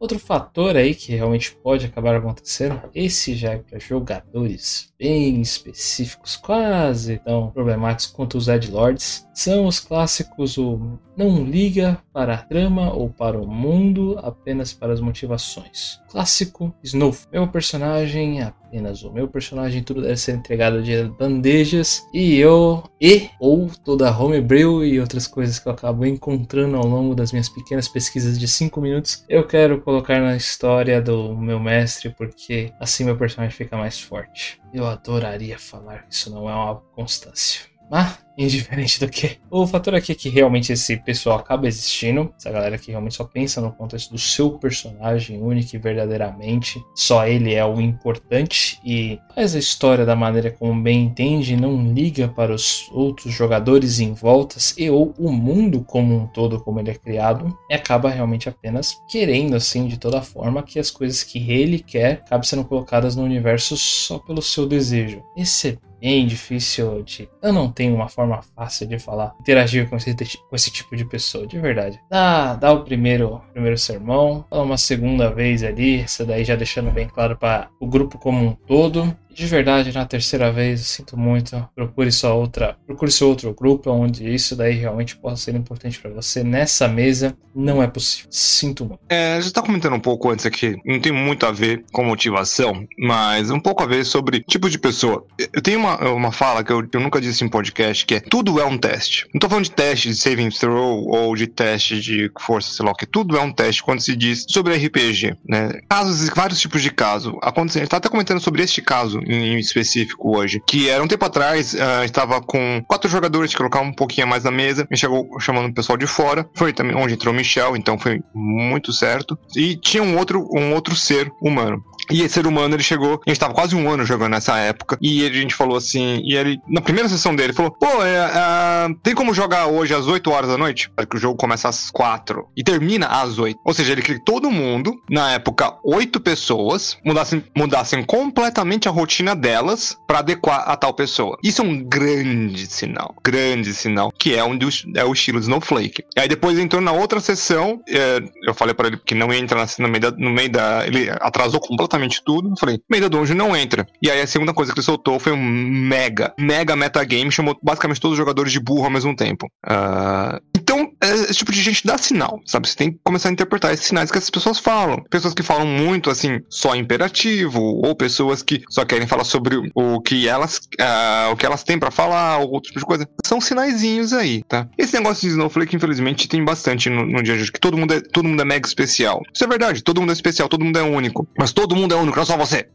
Outro fator aí que realmente pode acabar acontecendo, esse já é para jogadores bem específicos, quase tão problemáticos quanto os Lords, são os clássicos o não liga para a trama ou para o mundo, apenas para as motivações. Clássico Snowf. Meu personagem, apenas o meu personagem, tudo deve ser entregado de bandejas e eu e ou toda a homebrew e outras coisas que eu acabo encontrando ao longo das minhas pequenas pesquisas de 5 minutos, eu quero colocar na história do meu mestre porque assim meu personagem fica mais forte. Eu adoraria falar isso não é uma constância. Mas indiferente do que. O fator aqui é que realmente esse pessoal acaba existindo. Essa galera que realmente só pensa no contexto do seu personagem único e verdadeiramente. Só ele é o importante e faz a história da maneira como bem entende, não liga para os outros jogadores em voltas e ou o mundo como um todo como ele é criado. E acaba realmente apenas querendo assim de toda forma que as coisas que ele quer acabem sendo colocadas no universo só pelo seu desejo. Esse é bem difícil de. Eu não tenho uma forma fácil de falar, interagir com esse, com esse tipo de pessoa, de verdade. Dá, dá o primeiro, primeiro sermão, fala uma segunda vez ali, essa daí já deixando bem claro para o grupo como um todo. De verdade, na terceira vez, sinto muito. Procure sua outra, procure seu outro grupo onde isso daí realmente possa ser importante para você. Nessa mesa, não é possível. Sinto muito. É, já tá comentando um pouco antes aqui, não tem muito a ver com motivação, mas um pouco a ver sobre tipo de pessoa. Eu tenho uma, uma fala que eu, eu nunca disse em podcast, que é tudo é um teste. Não tô falando de teste de saving throw ou de teste de força, sei lá que. Tudo é um teste quando se diz sobre RPG, né? Casos, vários tipos de caso. Acontecendo, gente tá até comentando sobre este caso em específico hoje, que era um tempo atrás, uh, estava com quatro jogadores, colocar um pouquinho mais na mesa, me chegou chamando o pessoal de fora, foi também onde entrou o Michel, então foi muito certo. E tinha um outro, um outro ser humano. E esse ser humano, ele chegou, a gente tava quase um ano jogando nessa época, e a gente falou assim, e ele, na primeira sessão dele, falou, pô, é, é, tem como jogar hoje às 8 horas da noite? Porque o jogo começa às 4 e termina às 8. Ou seja, ele queria que todo mundo, na época, 8 pessoas, mudassem, mudassem completamente a rotina delas para adequar a tal pessoa. Isso é um grande sinal, grande sinal, que é, um dos, é o estilo Snowflake. Aí depois entrou na outra sessão, é, eu falei para ele que não ia entrar no meio da, no meio da, ele atrasou completamente absolutamente tudo. Eu falei, meio da dungeon não entra. E aí a segunda coisa que ele soltou foi um mega, mega metagame, chamou basicamente todos os jogadores de burro ao mesmo tempo. Uh, então, é, esse tipo de gente dá sinal, sabe? Você tem que começar a interpretar esses sinais que as pessoas falam. Pessoas que falam muito, assim, só imperativo, ou pessoas que só querem falar sobre o que elas, uh, o que elas têm para falar, ou outro tipo de coisa. São sinaizinhos aí, tá? Esse negócio de Snowflake, infelizmente, tem bastante no, no dia de hoje, que todo mundo, é, todo mundo é mega especial. Isso é verdade, todo mundo é especial, todo mundo é único. Mas todo mundo é único, não só você.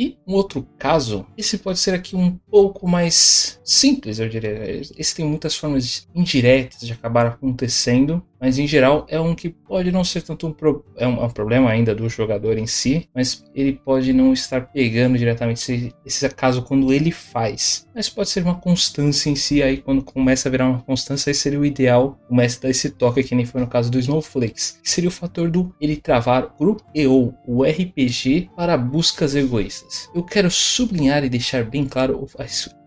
E um outro caso, esse pode ser aqui um pouco mais simples, eu diria. Esse tem muitas formas indiretas de acabar acontecendo, mas em geral é um que pode não ser tanto um, pro, é um, é um, problema ainda do jogador em si, mas ele pode não estar pegando diretamente esse, esse caso quando ele faz. Mas pode ser uma constância em si, aí quando começa a virar uma constância, aí seria o ideal o mestre dar esse toque, que nem foi no caso do Snowflakes, que seria o fator do ele travar o grupo e ou o RPG para buscas egoístas. Eu quero sublinhar e deixar bem claro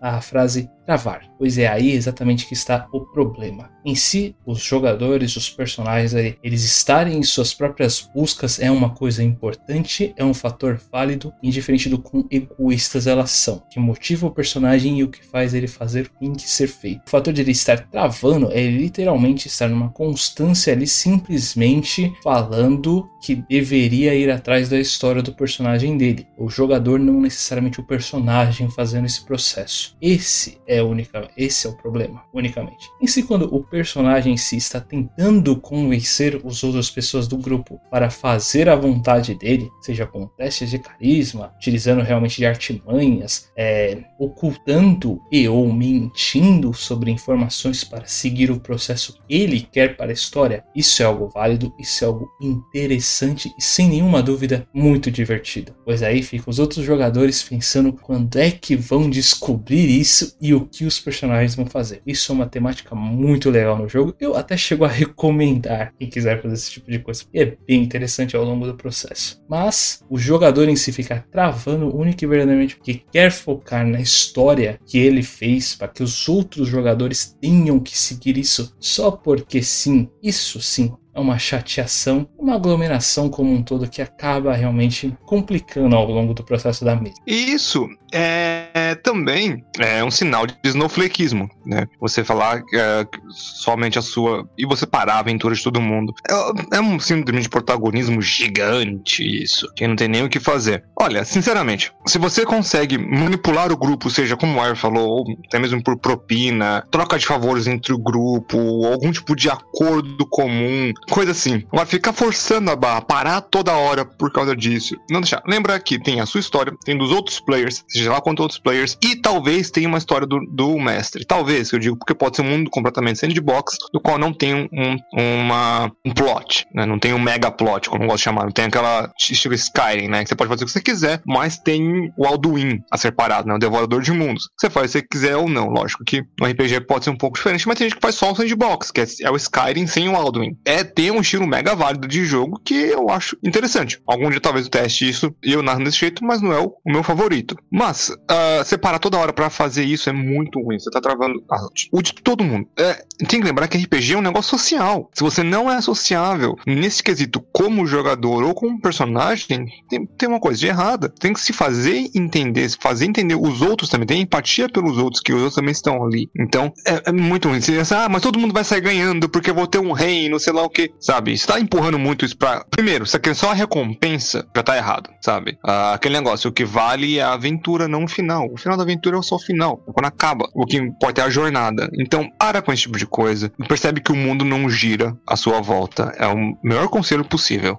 a, frase travar, pois é aí exatamente que está o problema. Em si, os jogadores, os personagens, eles estarem em suas próprias buscas é uma coisa importante, é um fator válido, indiferente do quão egoístas elas são, que motiva o personagem e o que faz ele fazer o que tem que ser feito. O fator de ele estar travando é literalmente estar numa constância ali, simplesmente falando que deveria ir atrás da história do personagem dele. O jogador não necessariamente o personagem fazendo esse processo. Esse é única, esse é o problema, unicamente. Em si, quando o personagem em si está tentando convencer as outras pessoas do grupo para fazer a vontade dele, seja com testes de carisma, utilizando realmente de artimanhas, é, ocultando e ou mentindo sobre informações para seguir o processo que ele quer para a história, isso é algo válido, isso é algo interessante e sem nenhuma dúvida muito divertido. Pois aí ficam os outros jogadores pensando quando é que vão descobrir isso e o que os personagens vão fazer. Isso é uma temática muito legal no jogo. Eu até chego a recomendar quem quiser fazer esse tipo de coisa. E é bem interessante ao longo do processo. Mas o jogador em si ficar travando único e verdadeiramente porque quer focar na história que ele fez para que os outros jogadores tenham que seguir isso só porque sim. Isso sim é uma chateação, uma aglomeração como um todo que acaba realmente complicando ao longo do processo da mesa. E isso é também é um sinal de snowflakeismo, né? Você falar é, somente a sua e você parar a aventura de todo mundo. É, é um síndrome de protagonismo gigante isso, que não tem nem o que fazer. Olha, sinceramente, se você consegue manipular o grupo, seja como o Air falou, ou até mesmo por propina, troca de favores entre o grupo, algum tipo de acordo comum, coisa assim. Agora, ficar forçando a barra, parar toda hora por causa disso. Não deixar. Lembra que tem a sua história, tem dos outros players, seja lá outros players, e talvez tenha uma história do, do mestre. Talvez, eu digo, porque pode ser um mundo completamente sandbox, do qual não tem um, uma, um plot, né? Não tem um mega plot, como eu gosto de chamar. Não tem aquela estilo Skyrim, né? Que você pode fazer o que você quiser, mas tem o Alduin a ser parado, né? O Devorador de Mundos. Você faz se você quiser ou não. Lógico que no RPG pode ser um pouco diferente, mas tem gente que faz só o sandbox, que é, é o Skyrim sem o Alduin. É tem um estilo mega válido de jogo que eu acho interessante. Algum dia talvez eu teste isso e eu narro desse jeito, mas não é o, o meu favorito. Mas, uh, separar toda hora para fazer isso é muito ruim. Você tá travando o de todo mundo. É, tem que lembrar que RPG é um negócio social. Se você não é sociável nesse quesito como jogador ou como personagem, tem, tem uma coisa de errada. Tem que se fazer entender, se fazer entender os outros também. Tem empatia pelos outros, que os outros também estão ali. Então, é, é muito ruim. Você pensa, ah, mas todo mundo vai sair ganhando porque eu vou ter um reino, sei lá o que. Sabe? Você tá empurrando muito isso pra. Primeiro, você quer só a recompensa, já tá errado, sabe? Ah, aquele negócio, o que vale é a aventura, não o final. O final da aventura é só o final. É quando acaba. O que importa é a jornada. Então, para com esse tipo de coisa. Percebe que o mundo não gira à sua volta. É o melhor conselho possível.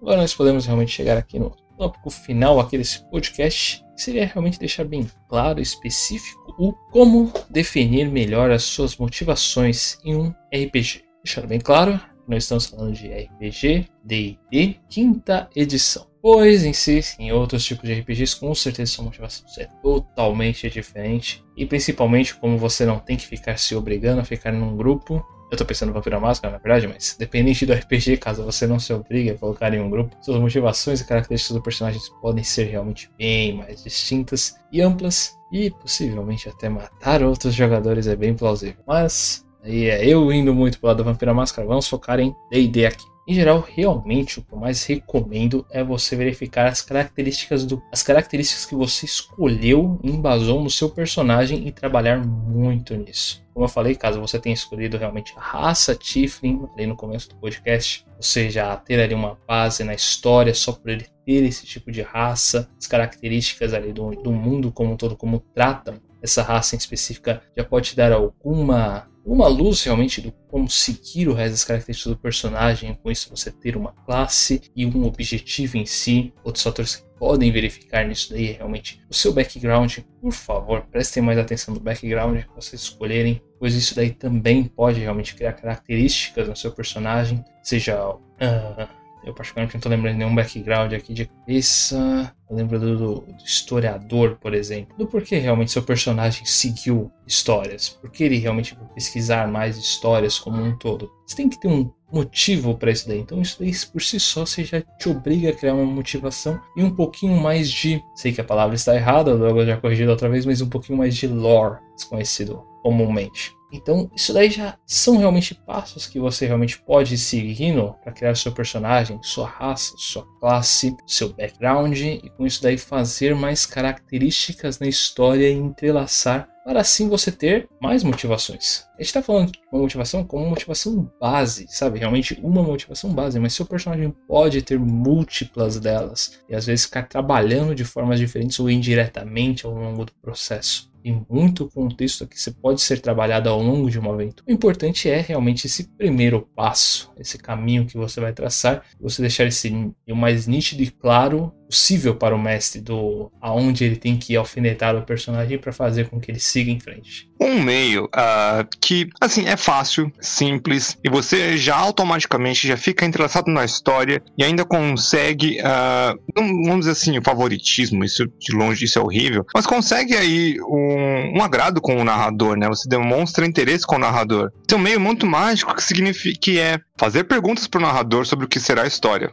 Agora nós podemos realmente chegar aqui no tópico final aqui desse podcast, que seria realmente deixar bem claro específico o como definir melhor as suas motivações em um RPG. Deixar bem claro, nós estamos falando de RPG D&D quinta edição. Pois em si, em outros tipos de RPGs, com certeza sua motivação é totalmente diferente. E principalmente como você não tem que ficar se obrigando a ficar num grupo. Eu tô pensando no Vampiro Máscara, na verdade, mas dependente do RPG, caso você não se obrigue a colocar em um grupo, suas motivações e características do personagem podem ser realmente bem mais distintas e amplas. E possivelmente até matar outros jogadores é bem plausível. Mas aí é eu indo muito pro lado do Vampiro Máscara, vamos focar em DD aqui. Em geral, realmente o que eu mais recomendo é você verificar as características do, as características que você escolheu e embasou no seu personagem e trabalhar muito nisso. Como eu falei, caso você tenha escolhido realmente a raça Tiflin ali no começo do podcast, ou seja, ter ali uma base na história só por ele ter esse tipo de raça, as características ali do, do mundo como um todo, como tratam essa raça em específica, já pode te dar alguma uma luz realmente do como seguir o resto das características do personagem, com isso você ter uma classe e um objetivo em si. Outros fatores que podem verificar nisso daí é realmente o seu background. Por favor, prestem mais atenção no background que vocês escolherem, pois isso daí também pode realmente criar características no seu personagem, seja uh, eu particularmente não estou lembrando de nenhum background aqui de cabeça. Eu lembro do, do, historiador, por exemplo. Do porquê realmente seu personagem seguiu histórias. Por que ele realmente pesquisar mais histórias como um todo. Você tem que ter um motivo para isso daí. Então isso daí por si só você já te obriga a criar uma motivação e um pouquinho mais de. Sei que a palavra está errada, o Douglas já corrigiu outra vez, mas um pouquinho mais de lore desconhecido comumente. Então, isso daí já são realmente passos que você realmente pode ir seguindo para criar seu personagem, sua raça, sua classe, seu background e com isso daí fazer mais características na história e entrelaçar para assim você ter mais motivações. A gente está falando de uma motivação como uma motivação base, sabe? Realmente uma motivação base, mas seu personagem pode ter múltiplas delas e às vezes ficar trabalhando de formas diferentes ou indiretamente ao longo do processo e muito contexto que você pode ser trabalhado ao longo de uma aventura. O importante é realmente esse primeiro passo, esse caminho que você vai traçar, você deixar esse o mais nítido e claro possível para o mestre do aonde ele tem que alfinetar o personagem para fazer com que ele siga em frente. Um meio uh, que assim é fácil, simples e você já automaticamente já fica entrelaçado na história e ainda consegue, uh, vamos dizer assim, o favoritismo, isso de longe isso é horrível, mas consegue aí um, um agrado com o narrador, né? Você demonstra interesse com o narrador. Tem um meio muito mágico que significa que é fazer perguntas para o narrador sobre o que será a história.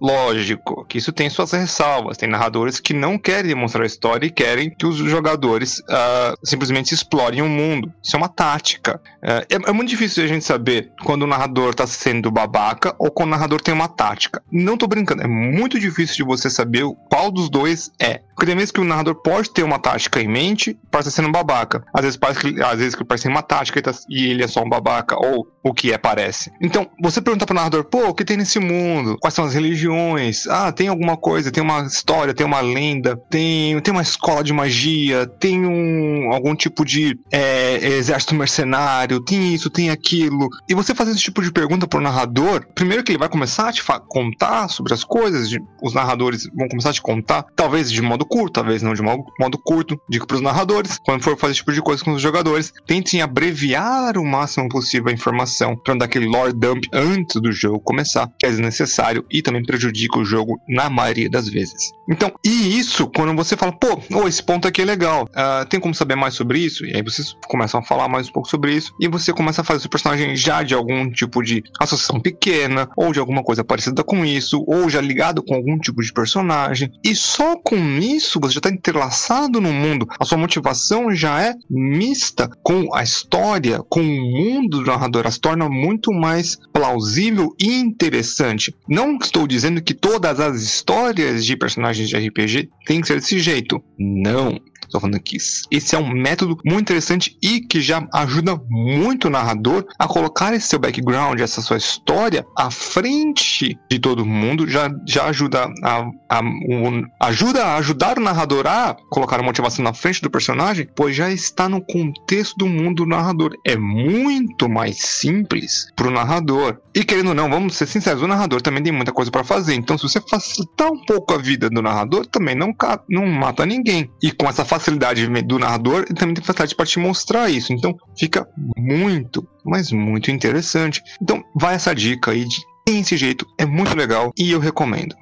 Lógico que isso tem suas ressalvas. Tem narradores que não querem demonstrar a história e querem que os jogadores uh, simplesmente explorem o mundo. Isso é uma tática. Uh, é, é, muito difícil a gente saber quando o narrador está sendo babaca ou quando o narrador tem uma tática. Não tô brincando, é muito difícil de você saber qual dos dois é. Porque tem vezes que o narrador pode ter uma tática em mente para estar sendo babaca. Às vezes parece que, às vezes que parece uma tática e, tá, e ele é só um babaca, ou o que é parece. Então, você pergunta pro narrador, pô, o que tem nesse mundo? Quais são as religiões? Ah, tem alguma coisa, tem uma história, tem uma lenda, tem, tem uma escola de magia, tem um, algum tipo de é, exército mercenário, tem isso, tem aquilo. E você fazendo esse tipo de pergunta pro narrador, primeiro que ele vai começar a te contar sobre as coisas, os narradores vão começar a te contar, talvez de modo curto, talvez não de modo, modo curto. Digo pros narradores, quando for fazer esse tipo de coisa com os jogadores, tentem abreviar o máximo possível a informação para dar aquele lore dump antes do jogo começar, que é desnecessário e também prejudica o jogo na maioria das vezes. Então, e isso quando você fala, pô, oh, esse ponto aqui é legal, uh, tem como saber mais sobre isso? E aí vocês começam a falar mais um pouco sobre isso e você começa a fazer o seu personagem já de algum tipo de associação pequena ou de alguma coisa parecida com isso ou já ligado com algum tipo de personagem e só com isso você já está entrelaçado no mundo. A sua motivação já é mista com a história, com o mundo do narrador, as torna muito mais plausível e interessante. Não estou dizendo que todas as histórias de personagens de RPG têm que ser desse jeito. Não. Estou falando que esse é um método muito interessante e que já ajuda muito o narrador a colocar esse seu background, essa sua história à frente de todo mundo, já, já ajuda a, a um, ajuda a ajudar o narrador a colocar a motivação na frente do personagem, pois já está no contexto do mundo do narrador. É muito mais simples para o narrador. E querendo ou não, vamos ser sinceros, o narrador também tem muita coisa para fazer. Então, se você facilitar um pouco a vida do narrador, também não, não mata ninguém. E com essa facilidade facilidade do narrador e também tem facilidade para te mostrar isso. Então fica muito, mas muito interessante. Então vai essa dica aí de tem esse jeito, é muito legal e eu recomendo.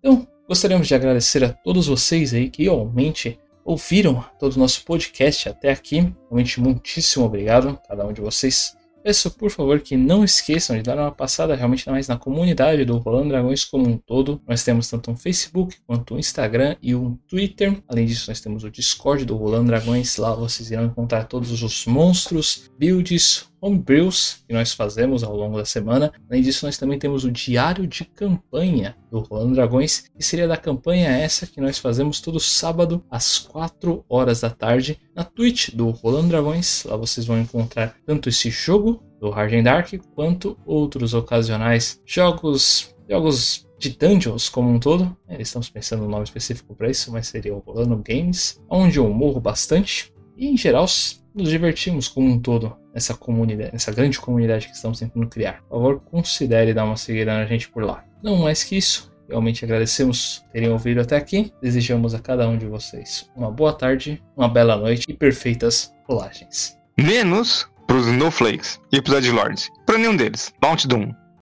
Então, gostaríamos de agradecer a todos vocês aí que realmente ouviram todo o nosso podcast até aqui. Realmente muitíssimo obrigado a cada um de vocês. Peço por favor que não esqueçam de dar uma passada realmente mais na comunidade do Rolando Dragões como um todo. Nós temos tanto um Facebook quanto um Instagram e um Twitter. Além disso, nós temos o Discord do Rolando Dragões. Lá vocês irão encontrar todos os monstros, builds, homebrews que nós fazemos ao longo da semana. Além disso, nós também temos o diário de campanha do Rolando Dragões, que seria da campanha essa que nós fazemos todo sábado às 4 horas da tarde na Twitch do Rolando Dragões. Lá vocês vão encontrar tanto esse jogo do Hard Dark quanto outros ocasionais jogos, jogos de dungeons como um todo. É, estamos pensando no nome específico para isso, mas seria o Rolando Games, onde eu morro bastante. E em geral nos divertimos como um todo nessa comunidade, nessa grande comunidade que estamos tentando criar. Por favor, considere dar uma seguida na gente por lá. Não mais que isso, realmente agradecemos terem ouvido até aqui. Desejamos a cada um de vocês uma boa tarde, uma bela noite e perfeitas rolagens. Menos para os Snowflakes e para os Edgelords. Para nenhum deles. Mount Doom.